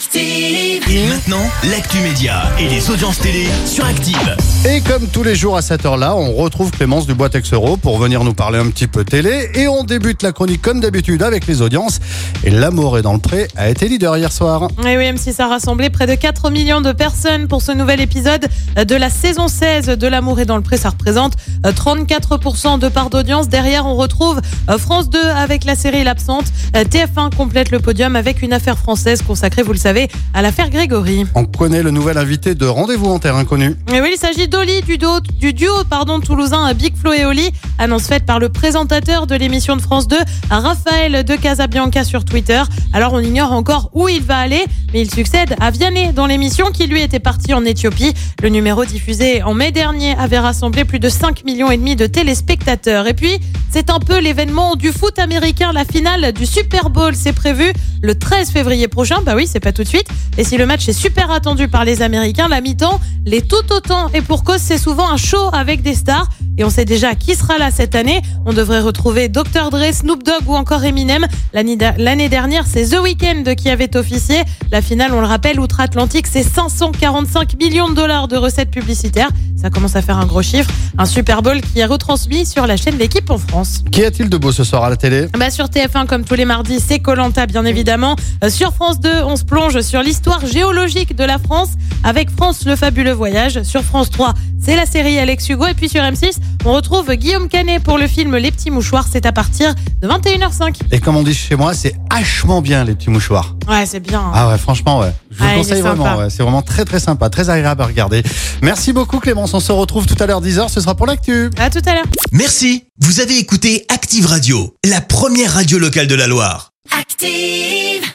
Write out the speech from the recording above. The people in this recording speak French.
Active. Et maintenant, l'actu média et les audiences télé sur Active. Et comme tous les jours à cette heure-là, on retrouve Clémence Dubois Texero pour venir nous parler un petit peu télé. Et on débute la chronique comme d'habitude avec les audiences. Et L'amour est dans le pré a été leader hier soir. Et oui, M6 a rassemblé près de 4 millions de personnes pour ce nouvel épisode de la saison 16 de L'amour est dans le pré. Ça représente euh, 34% de part d'audience. Derrière, on retrouve euh, France 2 avec la série L'Absente. Euh, TF1 complète le podium avec une affaire française consacrée, vous le savez, à l'affaire Grégory. On connaît le nouvel invité de Rendez-vous en Terre Inconnue. Et oui, il s'agit d'Oli, du duo, du duo pardon, toulousain Big Flo et Oli. Annonce faite par le présentateur de l'émission de France 2, Raphaël de Casabianca sur Twitter. Alors, on ignore encore où il va aller, mais il succède à Vianney dans l'émission qui lui était parti en Éthiopie. Le numéro diffusé en mai dernier avait rassemblé plus de 5 millions et demi de téléspectateurs. Et puis, c'est un peu l'événement du foot américain. La finale du Super Bowl, c'est prévu le 13 février prochain. Bah oui, c'est pas tout de suite. Et si le match est super attendu par les Américains, la mi-temps l'est tout autant. Et pour cause, c'est souvent un show avec des stars. Et on sait déjà qui sera là cette année. On devrait retrouver Dr. Dre, Snoop Dogg ou encore Eminem. L'année dernière, c'est The Weeknd qui avait officié. La finale, on le rappelle, outre-Atlantique, c'est 545 millions de dollars de recettes publicitaires. Ça commence à faire un gros chiffre. Un Super Bowl qui est retransmis sur la chaîne L'équipe en France. Qu'y a-t-il de beau ce soir à la télé? Bah sur TF1 comme tous les mardis, c'est Colanta bien évidemment. Euh, sur France 2, on se plonge sur l'histoire géologique de la France avec France le fabuleux voyage. Sur France 3, c'est la série Alex Hugo et puis sur M6, on retrouve Guillaume Canet pour le film Les petits mouchoirs, c'est à partir de 21h05. Et comme on dit chez moi, c'est hachement bien les petits mouchoirs. Ouais, c'est bien. hein. Ah ouais, franchement, ouais. Je vous Ah, le conseille vraiment. ouais. C'est vraiment très très sympa, très agréable à regarder. Merci beaucoup Clémence. On se retrouve tout à l'heure 10h. Ce sera pour l'actu. À tout à l'heure. Merci, vous avez écouté Active Radio, la première radio locale de la Loire. Active.